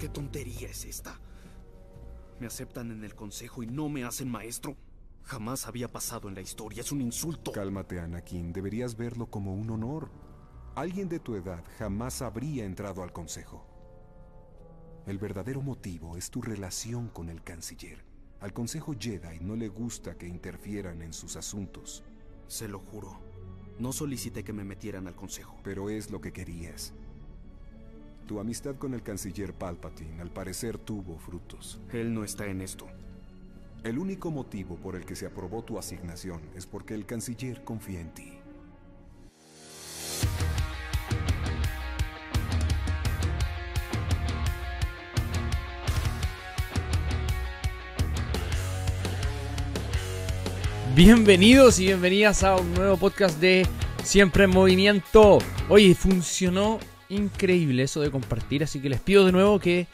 ¿Qué tontería es esta? Me aceptan en el consejo y no me hacen maestro. Jamás había pasado en la historia, es un insulto. Cálmate, Anakin, deberías verlo como un honor. Alguien de tu edad jamás habría entrado al consejo. El verdadero motivo es tu relación con el canciller. Al consejo Jedi no le gusta que interfieran en sus asuntos. Se lo juro. No solicité que me metieran al consejo. Pero es lo que querías. Tu amistad con el canciller Palpatine al parecer tuvo frutos. Él no está en esto. El único motivo por el que se aprobó tu asignación es porque el canciller confía en ti. Bienvenidos y bienvenidas a un nuevo podcast de Siempre en Movimiento. Oye, funcionó increíble eso de compartir, así que les pido de nuevo que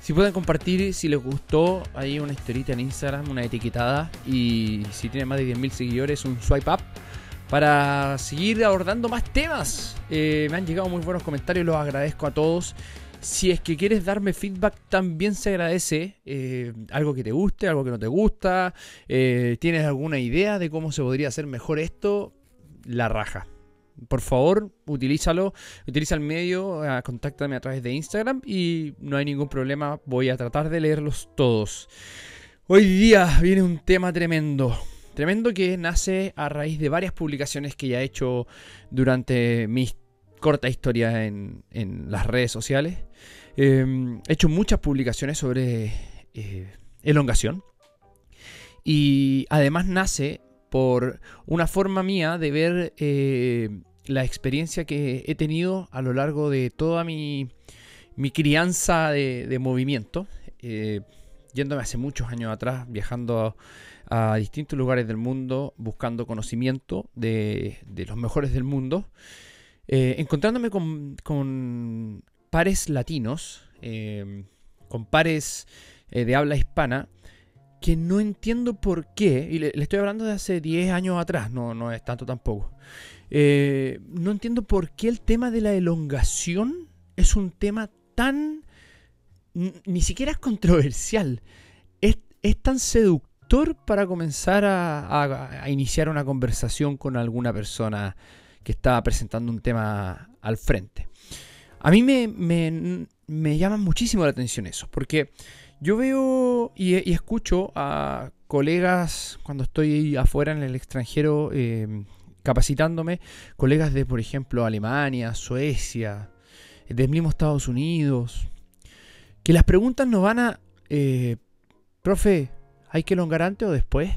si pueden compartir, si les gustó, hay una historita en Instagram, una etiquetada y si tienen más de 10.000 seguidores, un swipe up para seguir abordando más temas. Eh, me han llegado muy buenos comentarios, los agradezco a todos. Si es que quieres darme feedback, también se agradece. Eh, algo que te guste, algo que no te gusta. Eh, ¿Tienes alguna idea de cómo se podría hacer mejor esto? La raja. Por favor, utilízalo. Utiliza el medio, uh, contáctame a través de Instagram y no hay ningún problema. Voy a tratar de leerlos todos. Hoy día viene un tema tremendo. Tremendo que nace a raíz de varias publicaciones que ya he hecho durante mis corta historia en, en las redes sociales. Eh, he hecho muchas publicaciones sobre eh, elongación. Y además nace por una forma mía de ver eh, la experiencia que he tenido a lo largo de toda mi, mi crianza de, de movimiento. Eh, yéndome hace muchos años atrás, viajando a, distintos lugares del mundo, buscando conocimiento de, de los mejores del mundo. Eh, encontrándome con, con, pares latinos, con pares de habla hispana, que no entiendo por qué, y le, estoy hablando de hace 10 años atrás, no, no es tanto tampoco, eh, no entiendo por qué el tema de la elongación es un tema tan... ni siquiera es controversial, es, es tan seductor para comenzar a, a, iniciar una conversación con alguna persona que estaba presentando un tema al frente. A mí me, me, me llama muchísimo la atención eso, porque yo veo y, escucho a colegas cuando estoy afuera en el extranjero eh, capacitándome, colegas de, por ejemplo, Alemania, Suecia, del mismo Estados Unidos, que las preguntas no van a, eh, profe, ¿hay que elongar antes o después?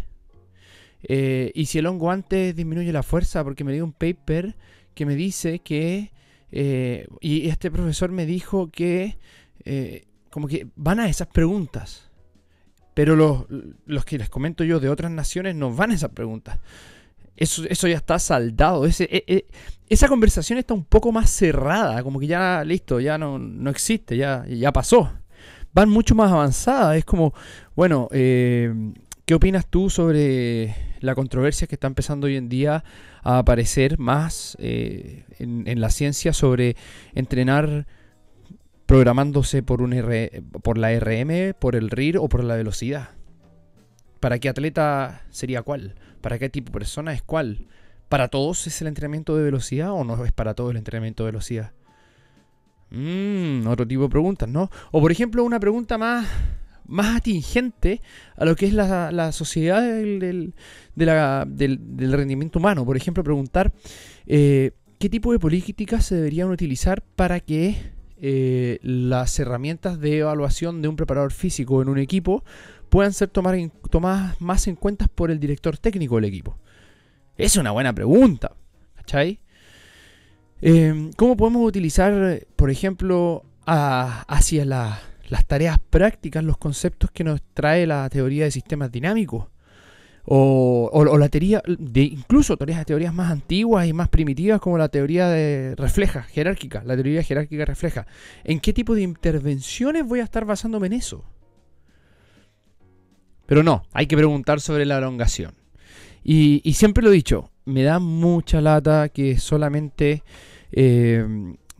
Eh, y si el hongo antes disminuye la fuerza, porque me dio un paper que me dice que, eh, y este profesor me dijo que, eh, como que van a esas preguntas. Pero los, los, que les comento yo de otras naciones no van a esas preguntas. Eso, eso ya está saldado. E, e, esa conversación está un poco más cerrada, como que ya listo, ya no, no existe, ya, ya pasó. Van mucho más avanzadas. Es como, bueno, eh, ¿Qué opinas tú sobre la controversia que está empezando hoy en día a aparecer más eh, en, la ciencia sobre entrenar programándose por, un R, por la RM, por el RIR o por la velocidad? ¿Para qué atleta sería cuál? ¿Para qué tipo de persona es cuál? ¿Para todos es el entrenamiento de velocidad o no es para todos el entrenamiento de velocidad? Mmm, otro tipo de preguntas, ¿no? O por ejemplo, una pregunta más más atingente a lo que es la, la sociedad del, del, del, rendimiento humano. Por ejemplo, preguntar eh, qué tipo de políticas se deberían utilizar para que eh, las herramientas de evaluación de un preparador físico en un equipo puedan ser tomadas más en cuenta por el director técnico del equipo. Es una buena pregunta. ¿Cachai? Eh, ¿Cómo podemos utilizar, por ejemplo, hacia la, las tareas prácticas, los conceptos que nos trae la teoría de sistemas dinámicos. O, la teoría, de incluso teorías, teorías más antiguas y más primitivas como la teoría de refleja, jerárquica, la teoría jerárquica refleja. ¿En qué tipo de intervenciones voy a estar basándome en eso? Pero no, hay que preguntar sobre la elongación. Y, y siempre lo he dicho, me da mucha lata que solamente eh,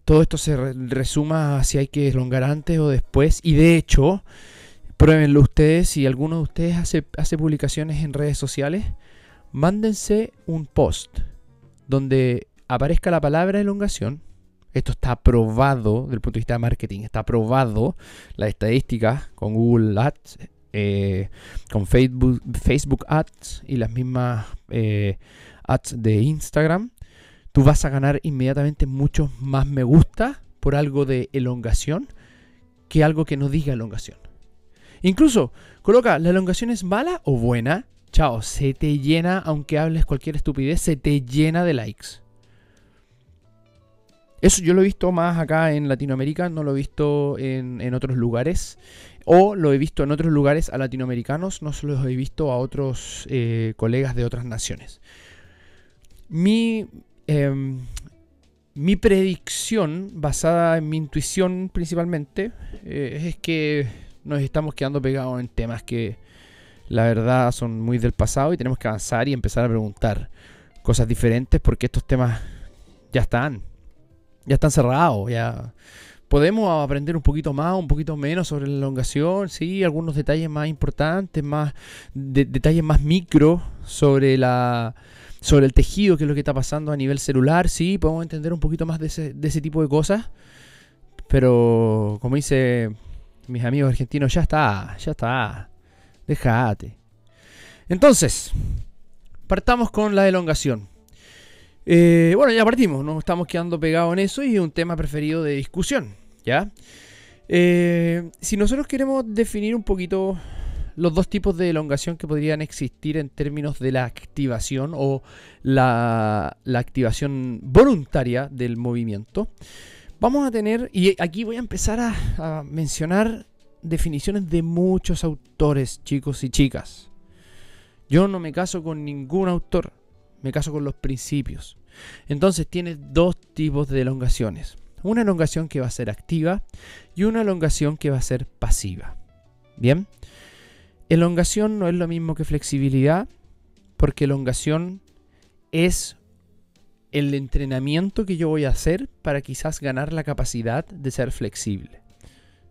todo esto se resuma a si hay que elongar antes o después. Y de hecho, pruébenlo ustedes. Si alguno de ustedes hace, publicaciones en redes sociales, mándense un post donde aparezca la palabra elongación. Esto está aprobado desde el punto de vista de marketing. Está aprobado la estadística con Google Ads, eh, con Facebook, Facebook Ads y las mismas eh, ads de Instagram tú vas a ganar inmediatamente muchos más me gusta por algo de elongación que algo que no diga elongación. Incluso, coloca, ¿la elongación es mala o buena? Chao, se te llena, aunque hables cualquier estupidez, se te llena de likes. Eso yo lo he visto más acá en Latinoamérica, no lo he visto en, otros lugares. O lo he visto en otros lugares a latinoamericanos, no solo lo he visto a otros eh, colegas de otras naciones. Mi, Em, mi predicción, basada en mi intuición principalmente, eh, es que nos estamos quedando pegados en temas que la verdad son muy del pasado y tenemos que avanzar y empezar a preguntar cosas diferentes porque estos temas ya están, ya están cerrados, ya podemos aprender un poquito más, un poquito menos sobre la elongación, sí, algunos detalles más importantes, más detalles más micro sobre la sobre el tejido, qué es lo que está pasando a nivel celular, sí, podemos entender un poquito más de ese, tipo de cosas. Pero, como dice mis amigos argentinos, ya está, ya está. Déjate. Entonces, partamos con la elongación. Eh, bueno, ya partimos, nos estamos quedando pegados en eso y es un tema preferido de discusión, ¿ya? Eh, si nosotros queremos definir un poquito los dos tipos de elongación que podrían existir en términos de la activación o la, activación voluntaria del movimiento. Vamos a tener, y aquí voy a empezar a, mencionar definiciones de muchos autores, chicos y chicas. Yo no me caso con ningún autor, me caso con los principios. Entonces tiene dos tipos de elongaciones. Una elongación que va a ser activa y una elongación que va a ser pasiva. Bien, Elongación no es lo mismo que flexibilidad, porque elongación es el entrenamiento que yo voy a hacer para quizás ganar la capacidad de ser flexible.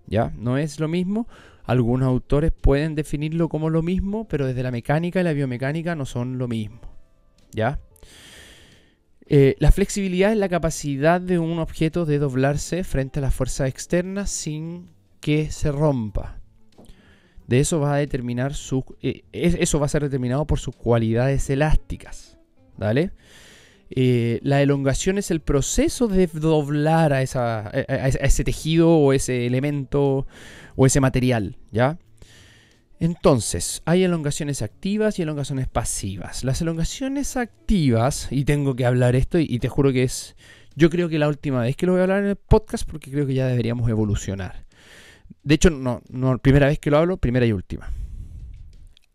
¿Ya? No es lo mismo. Algunos autores pueden definirlo como lo mismo, pero desde la mecánica y la biomecánica no son lo mismo. ¿Ya? Eh, la flexibilidad es la capacidad de un objeto de doblarse frente a las fuerzas externas sin que se rompa. De eso va a determinar su, eh, eso va a ser determinado por sus cualidades elásticas. ¿Vale? Eh, la elongación es el proceso de doblar a, ese tejido o ese elemento o ese material, ¿ya? Entonces, hay elongaciones activas y elongaciones pasivas. Las elongaciones activas, y tengo que hablar esto, y te juro que es, yo creo que la última vez que lo voy a hablar en el podcast porque creo que ya deberíamos evolucionar. De hecho, no, no, primera vez que lo hablo, primera y última.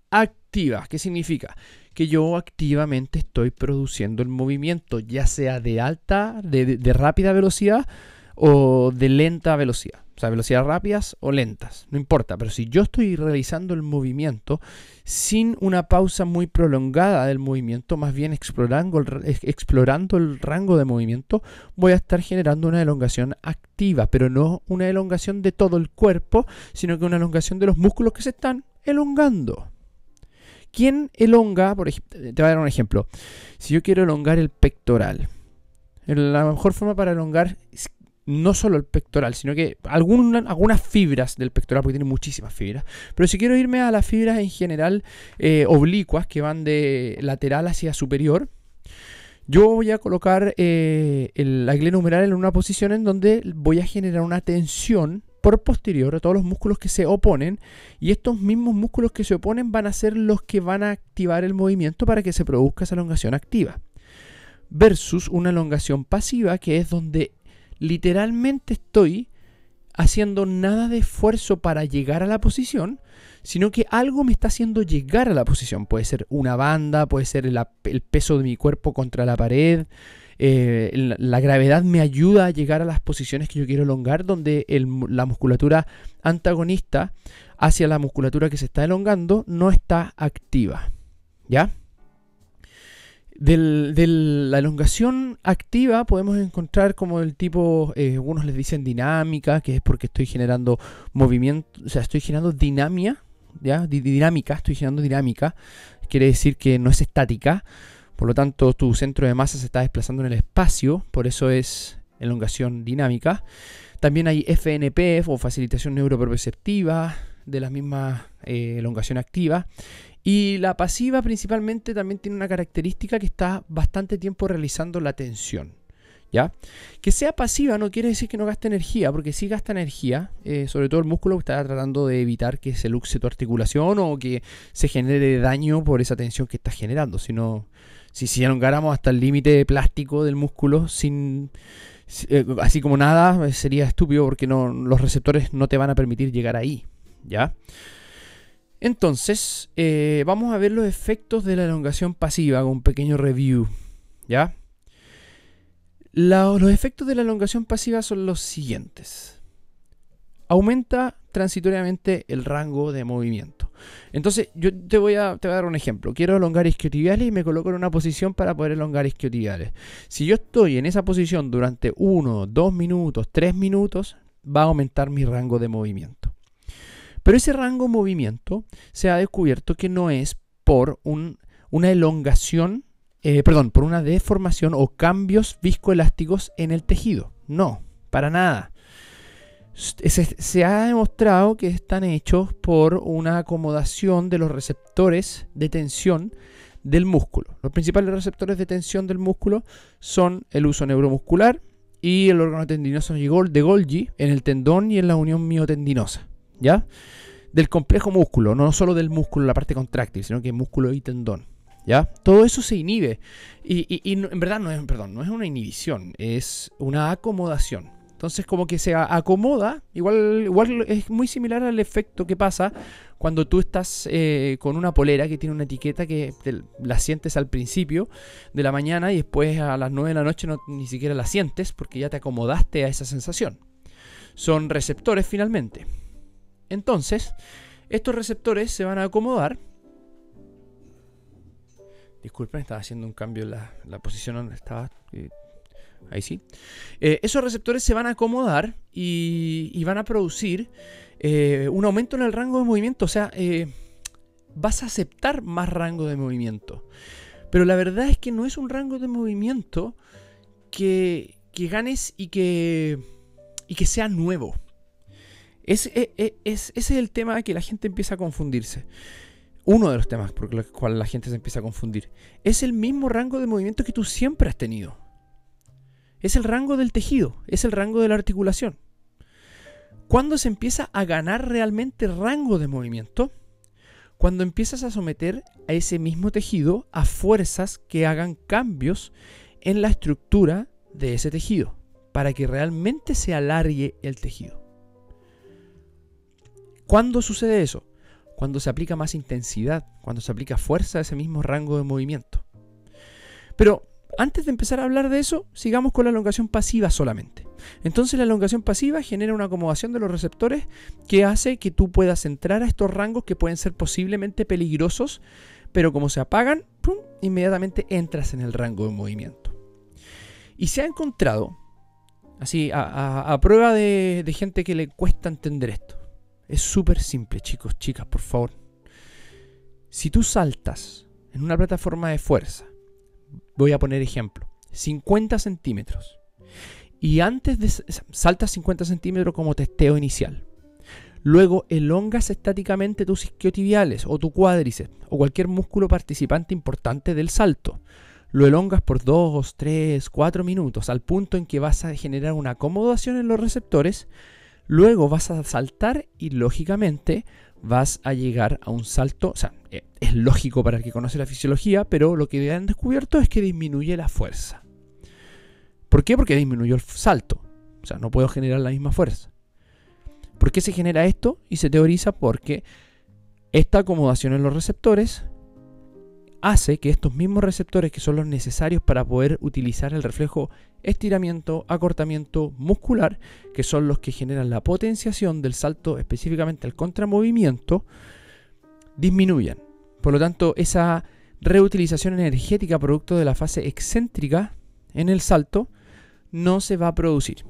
Activa, ¿qué significa? Que yo activamente estoy produciendo el movimiento, ya sea de alta, de rápida velocidad o de lenta velocidad. O sea, velocidades rápidas o lentas, no importa. Pero si yo estoy realizando el movimiento sin una pausa muy prolongada del movimiento, más bien explorando el, explorando el rango de movimiento, voy a estar generando una elongación activa, pero no una elongación de todo el cuerpo, sino que una elongación de los músculos que se están elongando. ¿Quién elonga? Por ejemplo, te voy a dar un ejemplo. Si yo quiero elongar el pectoral, la mejor forma para elongar no solo el pectoral, sino que algunas fibras del pectoral, porque tiene muchísimas fibras. Pero si quiero irme a las fibras en general eh, oblicuas, que van de lateral hacia superior, yo voy a colocar eh, la glena humeral en una posición en donde voy a generar una tensión por posterior a todos los músculos que se oponen y estos mismos músculos que se oponen van a ser los que van a activar el movimiento para que se produzca esa elongación activa versus una elongación pasiva que es donde literalmente estoy haciendo nada de esfuerzo para llegar a la posición, sino que algo me está haciendo llegar a la posición. Puede ser una banda, puede ser el, peso de mi cuerpo contra la pared. Eh, la, gravedad me ayuda a llegar a las posiciones que yo quiero elongar, donde la musculatura antagonista hacia la musculatura que se está elongando no está activa. ¿Ya? De la elongación activa podemos encontrar como el tipo, eh, algunos les dicen dinámica, que es porque estoy generando movimiento, o sea, estoy generando dinamia, ¿ya? dinámica, estoy generando dinámica, quiere decir que no es estática, por lo tanto tu centro de masa se está desplazando en el espacio, por eso es elongación dinámica. También hay FNP o facilitación neuroperceptiva de la misma eh, elongación activa. Y la pasiva principalmente también tiene una característica que está bastante tiempo realizando la tensión. ¿Ya? Que sea pasiva no quiere decir que no gaste energía, porque sí gasta energía, eh, sobre todo el músculo está tratando de evitar que se luxe tu articulación o que se genere daño por esa tensión que está generando. Si, si, elongáramos hasta el límite plástico del músculo sin, eh, así como nada, sería estúpido porque no, los receptores no te van a permitir llegar ahí. ¿Ya? Entonces, eh, vamos a ver los efectos de la elongación pasiva con un pequeño review. ¿Ya? los efectos de la elongación pasiva son los siguientes. Aumenta transitoriamente el rango de movimiento. Entonces, yo te voy a, te voy a dar un ejemplo. Quiero elongar isquiotibiales y me coloco en una posición para poder elongar isquiotibiales. Si yo estoy en esa posición durante 1, 2 minutos, 3 minutos, va a aumentar mi rango de movimiento. Pero ese rango de movimiento se ha descubierto que no es por una elongación, eh, perdón, por una deformación o cambios viscoelásticos en el tejido. No, para nada. Se, ha demostrado que están hechos por una acomodación de los receptores de tensión del músculo. Los principales receptores de tensión del músculo son el uso neuromuscular y el órgano tendinoso de Golgi en el tendón y en la unión miotendinosa. ¿ya? Del complejo músculo, no solo del músculo, la parte contráctil, sino que músculo y tendón. ¿Ya? Todo eso se inhibe. Y, en verdad no es, perdón, no es una inhibición, es una acomodación. Entonces como que se acomoda, igual, igual es muy similar al efecto que pasa cuando tú estás eh, con una polera que tiene una etiqueta que la sientes al principio de la mañana y después a las 9 de la noche no, ni siquiera la sientes porque ya te acomodaste a esa sensación. Son receptores finalmente. Entonces, estos receptores se van a acomodar. Disculpen, estaba haciendo un cambio en la, posición donde estaba. Eh, ahí sí. Eh, esos receptores se van a acomodar y, van a producir eh, un aumento en el rango de movimiento. O sea, vas a aceptar más rango de movimiento. Pero la verdad es que no es un rango de movimiento que, ganes y que, y que sea nuevo. Es, e, e, es, ese es el tema que la gente empieza a confundirse. Uno de los temas por los cuales la gente se empieza a confundir. Es el mismo rango de movimiento que tú siempre has tenido. Es el rango del tejido, es el rango de la articulación. Cuando se empieza a ganar realmente rango de movimiento, cuando empiezas a someter a ese mismo tejido a fuerzas que hagan cambios en la estructura de ese tejido, para que realmente se alargue el tejido. ¿Cuándo sucede eso? Cuando se aplica más intensidad, cuando se aplica fuerza a ese mismo rango de movimiento. Pero antes de empezar a hablar de eso, sigamos con la elongación pasiva solamente. Entonces la elongación pasiva genera una acomodación de los receptores que hace que tú puedas entrar a estos rangos que pueden ser posiblemente peligrosos, pero como se apagan, inmediatamente entras en el rango de movimiento. Y se ha encontrado, así, a, prueba de gente que le cuesta entender esto, es súper simple, chicos, chicas, por favor. Si tú saltas en una plataforma de fuerza, voy a poner ejemplo, 50 centímetros, y antes de saltas 50 centímetros como testeo inicial, luego elongas estáticamente tus isquiotibiales o tu cuádriceps o cualquier músculo participante importante del salto. Lo elongas por 2, 3, 4 minutos al punto en que vas a generar una acomodación en los receptores. Luego vas a saltar y lógicamente vas a llegar a un salto, o sea, eh, es lógico para el que conoce la fisiología, pero lo que han descubierto es que disminuye la fuerza. ¿Por qué? Porque disminuyó el salto. O sea, no puedo generar la misma fuerza. ¿Por qué se genera esto? Y se teoriza porque esta acomodación en los receptores hace que estos mismos receptores que son los necesarios para poder utilizar el reflejo estiramiento, acortamiento muscular, que son los que generan la potenciación del salto específicamente al contramovimiento, disminuyan. Por lo tanto, esa reutilización energética producto de la fase excéntrica en el salto no se va a producir.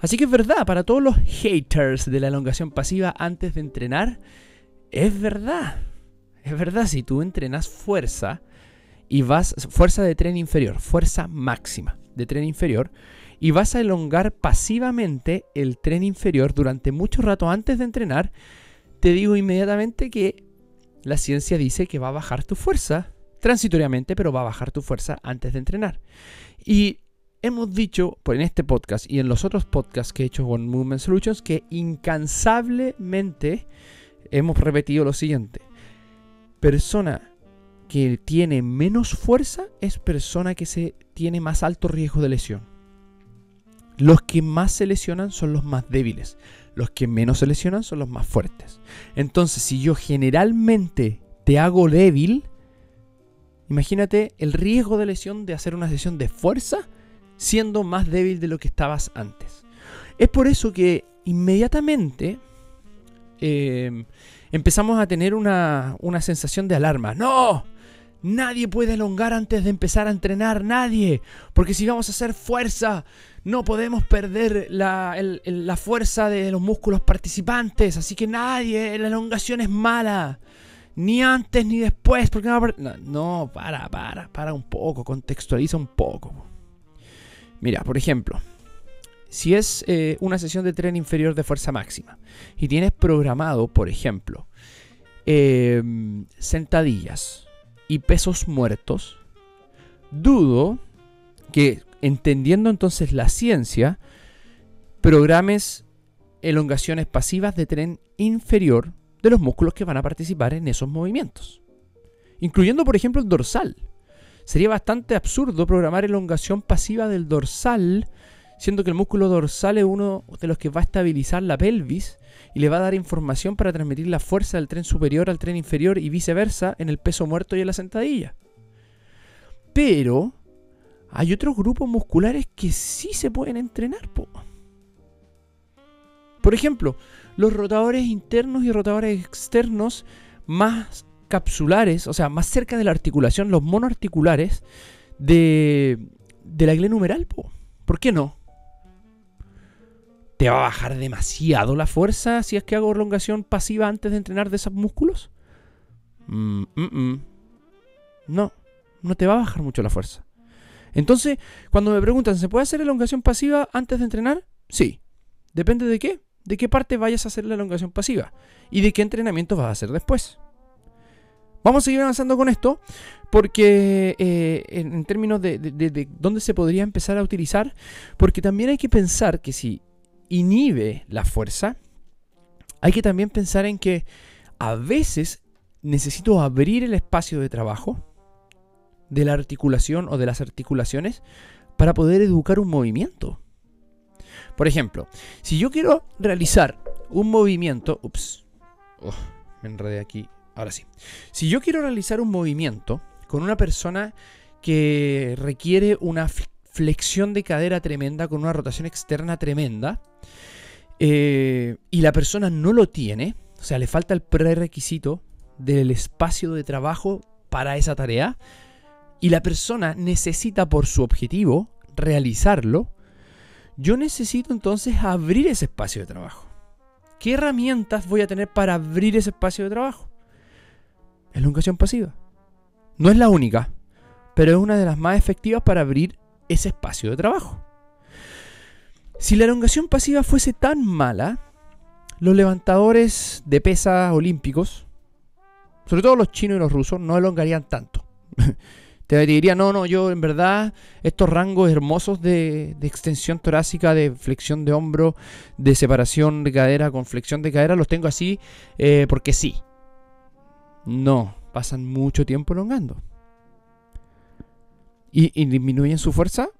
Así que es verdad, para todos los haters de la elongación pasiva antes de entrenar, es verdad. Es verdad, si tú entrenas fuerza y vas, fuerza de tren inferior, fuerza máxima de tren inferior, y vas a elongar pasivamente el tren inferior durante mucho rato antes de entrenar, te digo inmediatamente que la ciencia dice que va a bajar tu fuerza, transitoriamente, pero va a bajar tu fuerza antes de entrenar. Y hemos dicho en este podcast y en los otros podcasts que he hecho con Movement Solutions que incansablemente hemos repetido lo siguiente. Persona que tiene menos fuerza es persona que se tiene más alto riesgo de lesión. Los que más se lesionan son los más débiles. Los que menos se lesionan son los más fuertes. Entonces, si yo generalmente te hago débil, imagínate el riesgo de lesión de hacer una sesión de fuerza siendo más débil de lo que estabas antes. Es por eso que inmediatamente eh, empezamos a tener una, una sensación de alarma. ¡No! Nadie puede elongar antes de empezar a entrenar, nadie. Porque si vamos a hacer fuerza, no podemos perder la, la, fuerza de los músculos participantes. Así que nadie, la elongación es mala. Ni antes ni después. Porque no, no, para, para, para un poco, contextualiza un poco. Mira, por ejemplo, si es eh, una sesión de tren inferior de fuerza máxima y tienes programado, por ejemplo, em, sentadillas y pesos muertos, dudo que entendiendo entonces la ciencia, programes elongaciones pasivas de tren inferior de los músculos que van a participar en esos movimientos. Incluyendo, por ejemplo, el dorsal. Sería bastante absurdo programar elongación pasiva del dorsal, siendo que el músculo dorsal es uno de los que va a estabilizar la pelvis y le va a dar información para transmitir la fuerza del tren superior al tren inferior y viceversa en el peso muerto y en la sentadilla. Pero hay otros grupos musculares que sí se pueden entrenar. Por ejemplo, los rotadores internos y rotadores externos más capsulares, o sea, más cerca de la articulación, los monoarticulares de, de la glenumeral. ¿Por qué no? ¿Te va a bajar demasiado la fuerza si es que hago elongación pasiva antes de entrenar de esos músculos? Mm, mm, mm. No, no te va a bajar mucho la fuerza. Entonces, cuando me preguntan, ¿se puede hacer elongación pasiva antes de entrenar? Sí. ¿Depende de qué? De qué parte vayas a hacer la elongación pasiva y de qué entrenamiento vas a hacer después. Vamos a seguir avanzando con esto porque eh, en, términos de, de, dónde se podría empezar a utilizar, porque también hay que pensar que si inhibe la fuerza, hay que también pensar en que a veces necesito abrir el espacio de trabajo de la articulación o de las articulaciones para poder educar un movimiento. Por ejemplo, si yo quiero realizar un movimiento, ups, oh, me enredé aquí Ahora sí. Si yo quiero realizar un movimiento con una persona que requiere una flexión de cadera tremenda, con una rotación externa tremenda, eh, y la persona no lo tiene, o sea, le falta el prerequisito del espacio de trabajo para esa tarea, y la persona necesita por su objetivo realizarlo, yo necesito entonces abrir ese espacio de trabajo. ¿Qué herramientas voy a tener para abrir ese espacio de trabajo? elongación pasiva. No es la única, pero es una de las más efectivas para abrir ese espacio de trabajo. Si la elongación pasiva fuese tan mala, los levantadores de pesas olímpicos, sobre todo los chinos y los rusos, no elongarían tanto. Te diría, no, no, yo en verdad estos rangos hermosos de, extensión torácica, de flexión de hombro, de separación de cadera con flexión de cadera, los tengo así eh, porque sí. No, pasan mucho tiempo elongando. ¿Y, disminuyen su fuerza?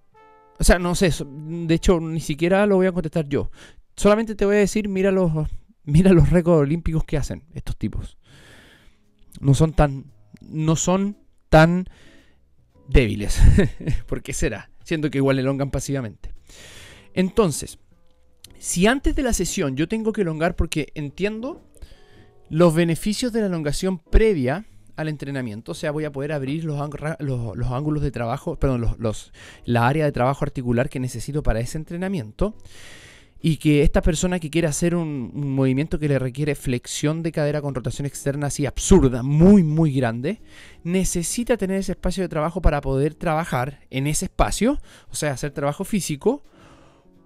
O sea, no sé, de hecho ni siquiera lo voy a contestar yo. Solamente te voy a decir, mira los, mira los récords olímpicos que hacen estos tipos. No son tan, no son tan débiles. ¿Por qué será? Siendo que igual elongan pasivamente. Entonces, si antes de la sesión yo tengo que elongar porque entiendo los beneficios de la elongación previa al entrenamiento, o sea, voy a poder abrir los, los, ángulos de trabajo, perdón, los, la área de trabajo articular que necesito para ese entrenamiento. Y que esta persona que quiere hacer un, movimiento que le requiere flexión de cadera con rotación externa así absurda, muy, muy grande, necesita tener ese espacio de trabajo para poder trabajar en ese espacio, o sea, hacer trabajo físico,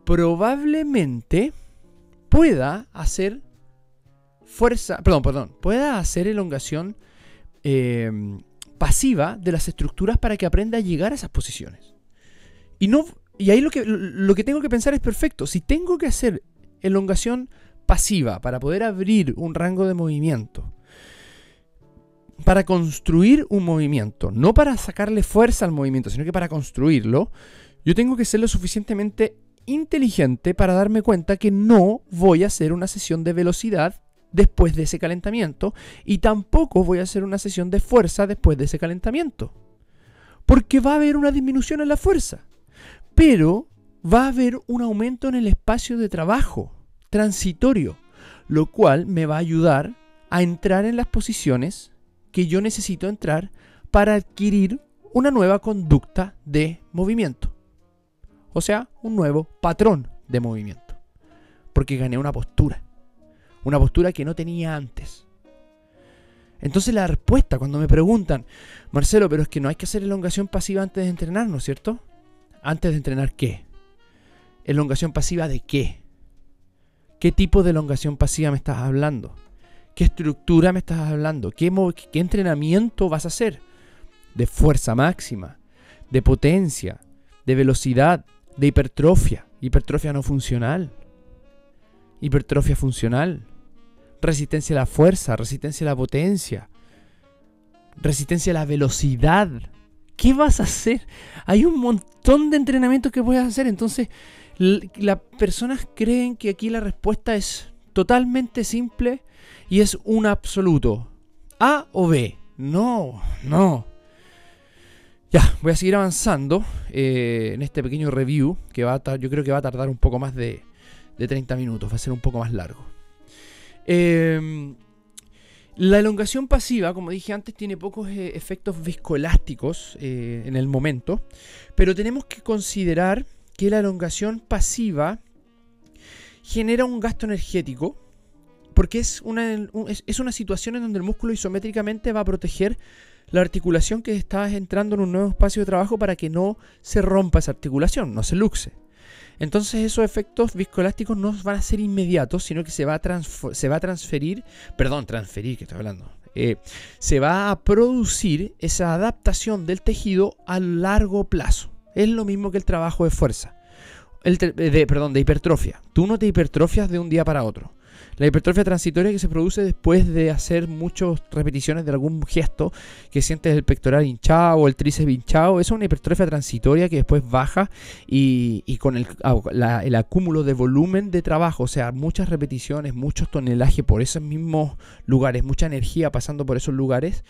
probablemente pueda hacer fuerza, perdón, perdón, pueda hacer elongación em, pasiva de las estructuras para que aprenda a llegar a esas posiciones. Y, no, y ahí lo que, lo que tengo que pensar es perfecto. Si tengo que hacer elongación pasiva para poder abrir un rango de movimiento, para construir un movimiento, no para sacarle fuerza al movimiento, sino que para construirlo, yo tengo que ser lo suficientemente inteligente para darme cuenta que no voy a hacer una sesión de velocidad después de ese calentamiento y tampoco voy a hacer una sesión de fuerza después de ese calentamiento. Porque va a haber una disminución en la fuerza, pero va a haber un aumento en el espacio de trabajo transitorio, lo cual me va a ayudar a entrar en las posiciones que yo necesito entrar para adquirir una nueva conducta de movimiento. O sea, un nuevo patrón de movimiento. Porque gané una postura. Una postura que no tenía antes. Entonces la respuesta cuando me preguntan, Marcelo, pero es que no hay que hacer elongación pasiva antes de entrenar, ¿no es cierto? Antes de entrenar qué? ¿Elongación pasiva de qué? ¿Qué tipo de elongación pasiva me estás hablando? ¿Qué estructura me estás hablando? ¿Qué, qué entrenamiento vas a hacer? ¿De fuerza máxima? ¿De potencia? ¿De velocidad? de hipertrofia, hipertrofia no funcional, hipertrofia funcional, resistencia a la fuerza, resistencia a la potencia, resistencia a la velocidad. ¿Qué vas a hacer? Hay un montón de entrenamientos que puedes hacer. Entonces, las personas creen que aquí la respuesta es totalmente simple y es un absoluto. A o B. No, no. Ya, voy a seguir avanzando eh, en este pequeño review que va a yo creo que va a tardar un poco más de, 30 minutos, va a ser un poco más largo. Em, la elongación pasiva, como dije antes, tiene pocos eh, efectos viscoelásticos eh, en el momento, pero tenemos que considerar que la elongación pasiva genera un gasto energético porque es una, es una situación en donde el músculo isométricamente va a proteger la articulación que estás entrando en un nuevo espacio de trabajo para que no se rompa esa articulación, no se luxe. Entonces esos efectos viscoelásticos no van a ser inmediatos, sino que se va a, se va a transferir, perdón, transferir que estoy hablando, eh, se va a producir esa adaptación del tejido a largo plazo. Es lo mismo que el trabajo de fuerza, el de, perdón, de hipertrofia. Tú no te hipertrofias de un día para otro. La hipertrofia transitoria que se produce después de hacer muchas repeticiones de algún gesto que sientes el pectoral hinchado o el tríceps hinchado, es una hipertrofia transitoria que después baja y, con el, acúmulo de volumen de trabajo, o sea, muchas repeticiones, muchos tonelajes por esos mismos lugares, mucha energía pasando por esos lugares,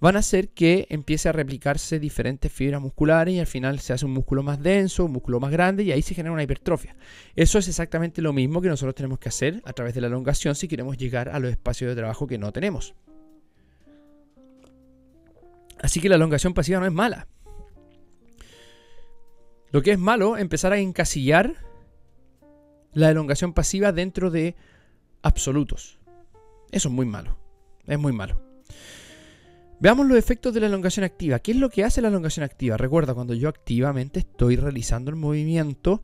van a hacer que empiece a replicarse diferentes fibras musculares y al final se hace un músculo más denso, un músculo más grande y ahí se genera una hipertrofia. Eso es exactamente lo mismo que nosotros tenemos que hacer a través de la elongación si queremos llegar a los espacios de trabajo que no tenemos. Así que la elongación pasiva no es mala. Lo que es malo es empezar a encasillar la elongación pasiva dentro de absolutos. Eso es muy malo. Es muy malo. Veamos los efectos de la elongación activa. ¿Qué es lo que hace la elongación activa? Recuerda, cuando yo activamente estoy realizando el movimiento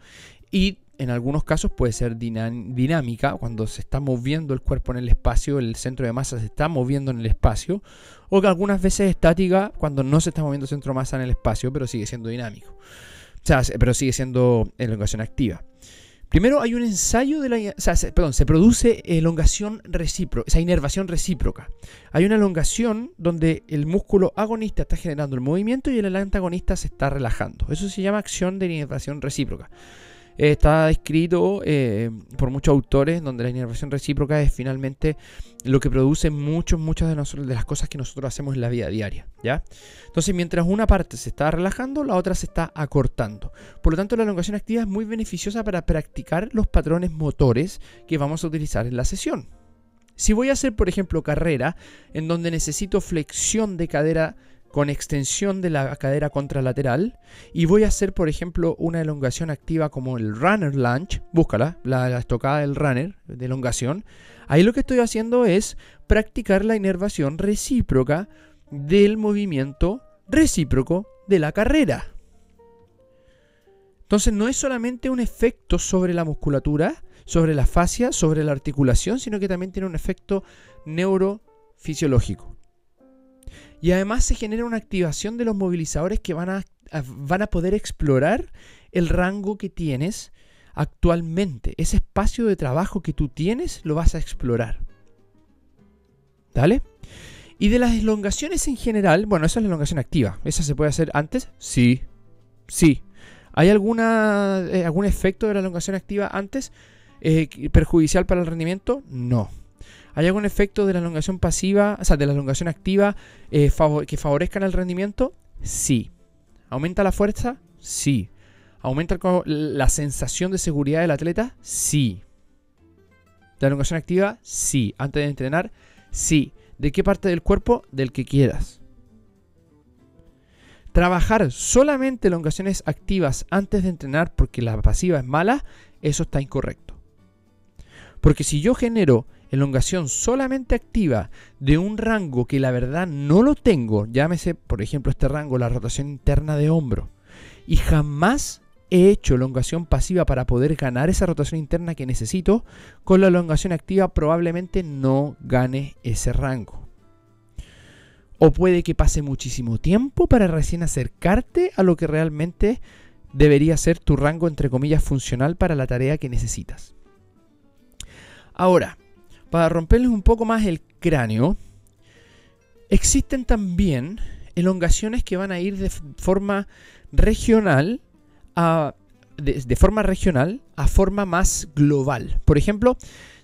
y en algunos casos puede ser dinámica, cuando se está moviendo el cuerpo en el espacio, el centro de masa se está moviendo en el espacio, o que algunas veces estática cuando no se está moviendo el centro de masa en el espacio, pero sigue siendo dinámico. O sea, pero sigue siendo elongación activa. Primero hay un ensayo de la... O sea, perdón, se produce elongación recíproca, esa inervación recíproca. Hay una elongación donde el músculo agonista está generando el movimiento y el antagonista se está relajando. Eso se llama acción de inervación recíproca está escrito eh, por muchos autores donde la inervación recíproca es finalmente lo que produce muchos, muchas de, de las cosas que nosotros hacemos en la vida diaria. ¿ya? Entonces, mientras una parte se está relajando, la otra se está acortando. Por lo tanto, la elongación activa es muy beneficiosa para practicar los patrones motores que vamos a utilizar en la sesión. Si voy a hacer, por ejemplo, carrera, en donde necesito flexión de cadera con extensión de la cadera contralateral, y voy a hacer, por ejemplo, una elongación activa como el runner lunge, búscala, la, la estocada del runner de elongación, ahí lo que estoy haciendo es practicar la inervación recíproca del movimiento recíproco de la carrera. Entonces no es solamente un efecto sobre la musculatura, sobre la fascia, sobre la articulación, sino que también tiene un efecto neurofisiológico. Y además se genera una activación de los movilizadores que van a, van a poder explorar el rango que tienes actualmente. Ese espacio de trabajo que tú tienes lo vas a explorar. ¿Dale? Y de las elongaciones en general, bueno, esa es la elongación activa. ¿Esa se puede hacer antes? Sí. Sí. ¿Hay alguna, eh, algún efecto de la elongación activa antes? Eh, perjudicial para el rendimiento? No. ¿Hay algún efecto de la elongación pasiva, o sea, de la elongación activa eh, que favorezcan el rendimiento? Sí. ¿Aumenta la fuerza? Sí. ¿Aumenta la sensación de seguridad del atleta? Sí. ¿De la elongación activa? Sí. ¿Antes de entrenar? Sí. ¿De qué parte del cuerpo? Del que quieras. Trabajar solamente elongaciones activas antes de entrenar porque la pasiva es mala, eso está incorrecto. Porque si yo genero elongación solamente activa de un rango que la verdad no lo tengo, llámese por ejemplo este rango, la rotación interna de hombro, y jamás he hecho elongación pasiva para poder ganar esa rotación interna que necesito, con la elongación activa probablemente no gane ese rango. O puede que pase muchísimo tiempo para recién acercarte a lo que realmente debería ser tu rango entre comillas funcional para la tarea que necesitas. Ahora, para romperles un poco más el cráneo, existen también elongaciones que van a ir de forma regional a, de, forma regional a forma más global. Por ejemplo,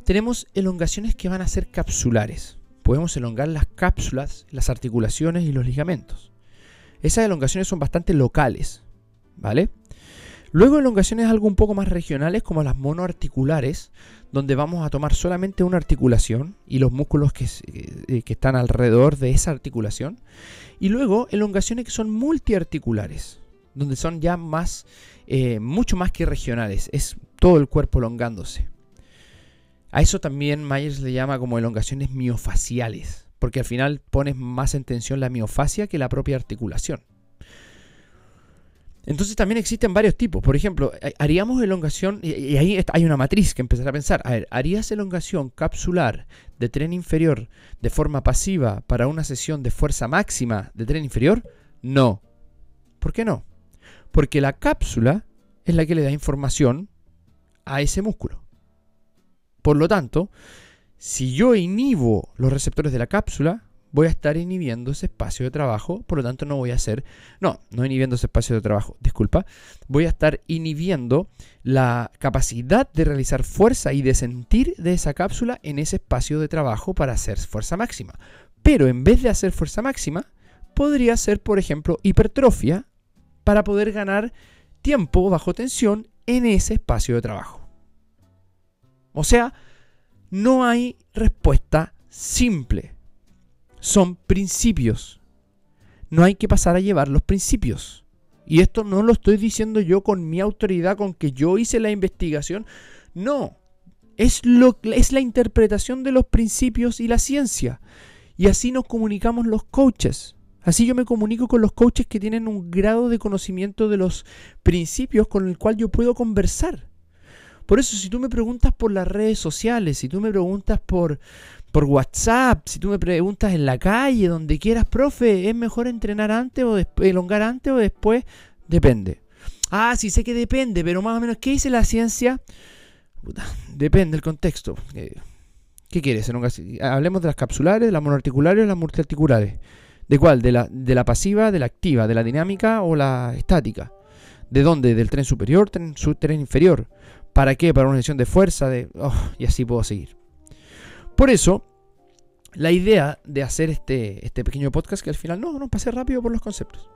tenemos elongaciones que van a ser capsulares. Podemos elongar las cápsulas, las articulaciones y los ligamentos. Esas elongaciones son bastante locales, ¿vale? Luego elongaciones algo un poco más regionales como las monoarticulares, donde vamos a tomar solamente una articulación y los músculos que, eh, están alrededor de esa articulación. Y luego elongaciones que son multiarticulares, donde son ya más, eh, mucho más que regionales, es todo el cuerpo elongándose. A eso también Myers le llama como elongaciones miofaciales, porque al final pones más en tensión la miofascia que la propia articulación. Entonces también existen varios tipos. Por ejemplo, haríamos elongación, y ahí hay una matriz que empezar a pensar. A ver, ¿harías elongación capsular de tren inferior de forma pasiva para una sesión de fuerza máxima de tren inferior? No. ¿Por qué no? Porque la cápsula es la que le da información a ese músculo. Por lo tanto, si yo inhibo los receptores de la cápsula, voy a estar inhibiendo ese espacio de trabajo, por lo tanto no voy a hacer, no, no inhibiendo ese espacio de trabajo, disculpa, voy a estar inhibiendo la capacidad de realizar fuerza y de sentir de esa cápsula en ese espacio de trabajo para hacer fuerza máxima. Pero en vez de hacer fuerza máxima, podría ser, por ejemplo, hipertrofia para poder ganar tiempo bajo tensión en ese espacio de trabajo. O sea, no hay respuesta simple son principios. No hay que pasar a llevar los principios. Y esto no lo estoy diciendo yo con mi autoridad, con que yo hice la investigación. No, es, lo, es la interpretación de los principios y la ciencia. Y así nos comunicamos los coaches. Así yo me comunico con los coaches que tienen un grado de conocimiento de los principios con el cual yo puedo conversar. Por eso si tú me preguntas por las redes sociales, si tú me preguntas por, por WhatsApp, si tú me preguntas en la calle, donde quieras, profe, ¿es mejor entrenar antes o elongar antes o después? Depende. Ah, sí sé que depende, pero más o menos, ¿qué dice la ciencia? depende del contexto. Eh, ¿Qué quieres? Hablemos de las capsulares, de las monoarticulares o las multiarticulares. ¿De cuál? ¿De la, ¿De la pasiva, de la activa, de la dinámica o la estática? ¿De dónde? ¿Del tren superior, tren, tren inferior? ¿Para qué? Para una sesión de fuerza, de... Oh, y así puedo seguir. Por eso, la idea de hacer este, este pequeño podcast, que al final no, no pasé rápido por los conceptos.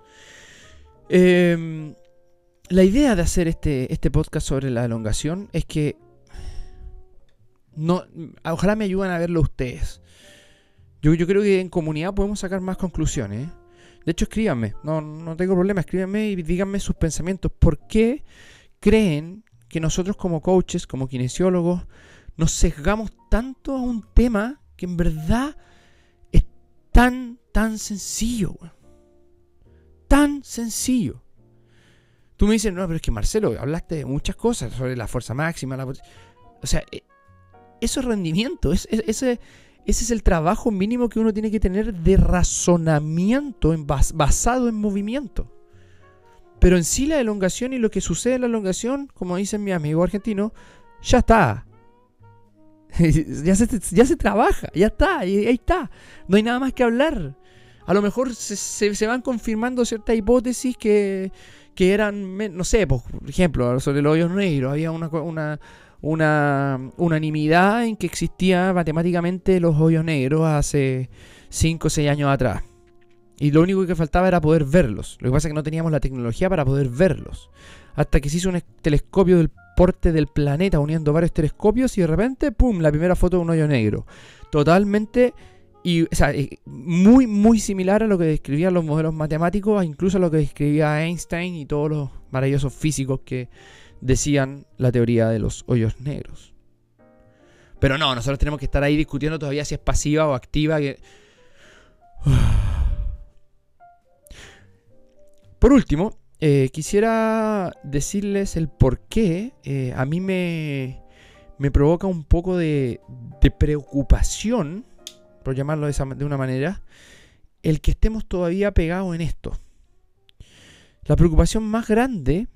Em, la idea de hacer este, este podcast sobre la elongación es que No, ojalá me ayuden a verlo ustedes. Yo, yo creo que en comunidad podemos sacar más conclusiones. ¿eh? De hecho, escríbanme. No, no tengo problema. Escríbanme y díganme sus pensamientos. ¿Por qué creen que nosotros como coaches, como kinesiólogos, nos sesgamos tanto a un tema que en verdad es tan, tan sencillo? Tan sencillo. Tú me dices, no, pero es que Marcelo, hablaste de muchas cosas sobre la fuerza máxima. La... O sea, e, eso es rendimiento. Es, ese, ese es el trabajo mínimo que uno tiene que tener de razonamiento en basado en movimiento. Pero en sí la elongación y lo que sucede en la elongación, como dice mi amigo argentino, ya está. ya, se, ya se trabaja, ya está, ahí está. No hay nada más que hablar. A lo mejor se, se, van confirmando ciertas hipótesis que, eran, no sé, por ejemplo, sobre los hoyos negros. Había una, una, una unanimidad en que existía matemáticamente los hoyos negros hace 5 o 6 años atrás. Y lo único que faltaba era poder verlos. Lo que pasa es que no teníamos la tecnología para poder verlos. Hasta que se hizo un telescopio del porte del planeta uniendo varios telescopios y de repente, ¡pum!, la primera foto de un hoyo negro. Totalmente, y, o sea, eh, muy, muy similar a lo que describían los modelos matemáticos, incluso a lo que describía Einstein y todos los maravillosos físicos que decían la teoría de los hoyos negros. Pero no, nosotros tenemos que estar ahí discutiendo todavía si es pasiva o activa. Que... Por último, eh, quisiera decirles el por qué eh, a mí me, me, provoca un poco de, preocupación, por llamarlo de una manera, el que estemos todavía pegados en esto. La preocupación más grande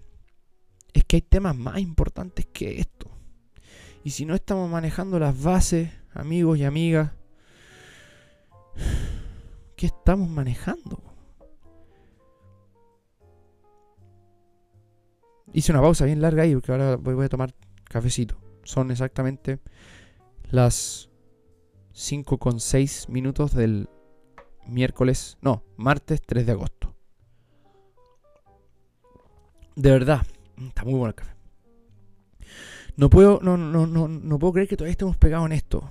es que hay temas más importantes que esto. Y si no estamos manejando las bases, amigos y amigas, ¿qué estamos manejando? Hice una pausa bien larga ahí porque ahora voy a tomar cafecito. Son exactamente las 5 con 6 minutos del miércoles, no, martes 3 de agosto. De verdad, está muy bueno el café. No puedo, no, no, no, no puedo creer que todavía estemos pegados en esto.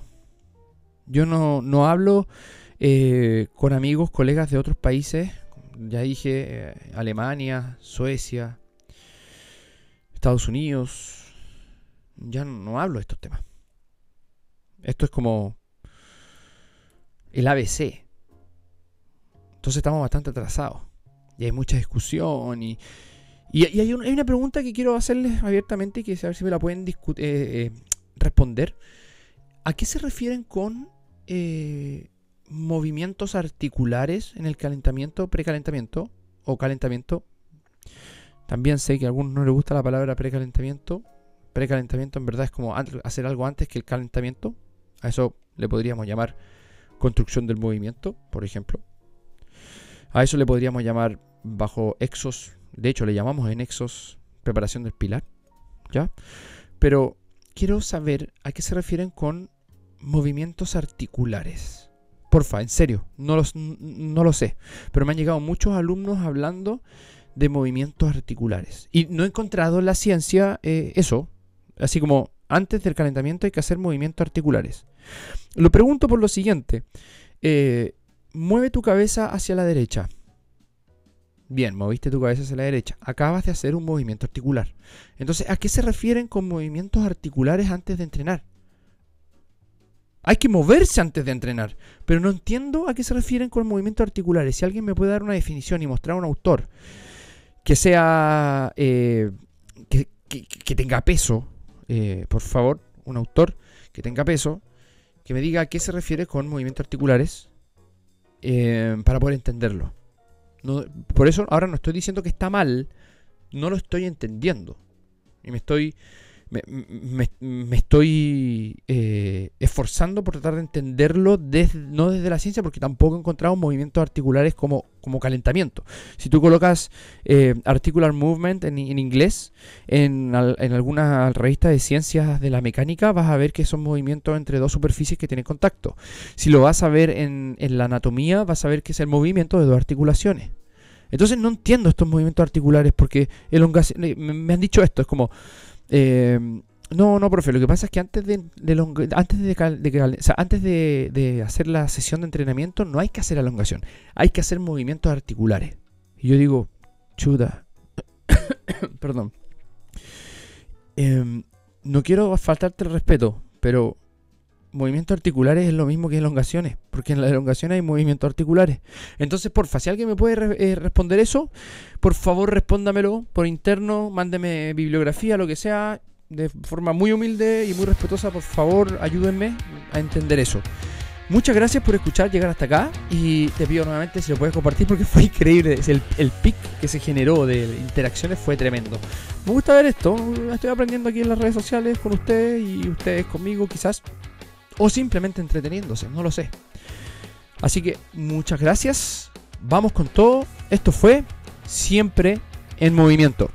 Yo no, no hablo eh, con amigos, colegas de otros países. Ya dije, eh, Alemania, Suecia, Estados Unidos, ya no hablo de estos temas. Esto es como el ABC. Entonces estamos bastante atrasados. Y hay mucha discusión. Y, y, hay, una pregunta que quiero hacerles abiertamente y que a ver si me la pueden eh, eh, responder. ¿A qué se refieren con eh, movimientos articulares en el calentamiento, precalentamiento o calentamiento también sé que a algunos no les gusta la palabra precalentamiento. Precalentamiento en verdad es como hacer algo antes que el calentamiento. A eso le podríamos llamar construcción del movimiento, por ejemplo. A eso le podríamos llamar bajo exos. De hecho, le llamamos en exos preparación del pilar. ¿Ya? Pero quiero saber a qué se refieren con movimientos articulares. Porfa, en serio, no, los, no lo sé. Pero me han llegado muchos alumnos hablando de movimientos articulares. Y no he encontrado en la ciencia eh, eso. Así como antes del calentamiento hay que hacer movimientos articulares. Lo pregunto por lo siguiente. Eh, mueve tu cabeza hacia la derecha. Bien, moviste tu cabeza hacia la derecha. Acabas de hacer un movimiento articular. Entonces, ¿a qué se refieren con movimientos articulares antes de entrenar? Hay que moverse antes de entrenar. Pero no entiendo a qué se refieren con movimientos articulares. Si alguien me puede dar una definición y mostrar un autor que sea, eh, que, tenga peso, eh, por favor, un autor que tenga peso, que me diga a qué se refiere con movimientos articulares eh, para poder entenderlo. por eso ahora no estoy diciendo que está mal, no lo estoy entendiendo. Y me estoy me, estoy eh, esforzando por tratar de entenderlo no desde la ciencia, porque tampoco he encontrado movimientos articulares como, como calentamiento. Si tú colocas eh, articular movement en, inglés en, en, alguna revista de ciencias de la mecánica, vas a ver que son movimientos entre dos superficies que tienen contacto. Si lo vas a ver en, en la anatomía, vas a ver que es el movimiento de dos articulaciones. Entonces no entiendo estos movimientos articulares porque elongación, me han dicho esto, es como eh, No, no, profe. Lo que pasa es que antes de, antes de, de o antes de, hacer la sesión de entrenamiento no hay que hacer elongación. Hay que hacer movimientos articulares. Y yo digo, chuta. Perdón. Em, no quiero faltarte el respeto, pero movimientos articulares es lo mismo que elongaciones, porque en las elongaciones hay movimientos articulares. Entonces, porfa, si alguien me puede eh, responder eso, por favor respóndamelo por interno, mándeme bibliografía, lo que sea, de forma muy humilde y muy respetuosa, por favor, ayúdenme a entender eso. Muchas gracias por escuchar, llegar hasta acá y te pido nuevamente si lo puedes compartir porque fue increíble. El, el pic que se generó de interacciones fue tremendo. Me gusta ver esto, estoy aprendiendo aquí en las redes sociales con ustedes y ustedes conmigo quizás. O simplemente entreteniéndose, no lo sé. Así que muchas gracias, vamos con todo. Esto fue siempre en movimiento.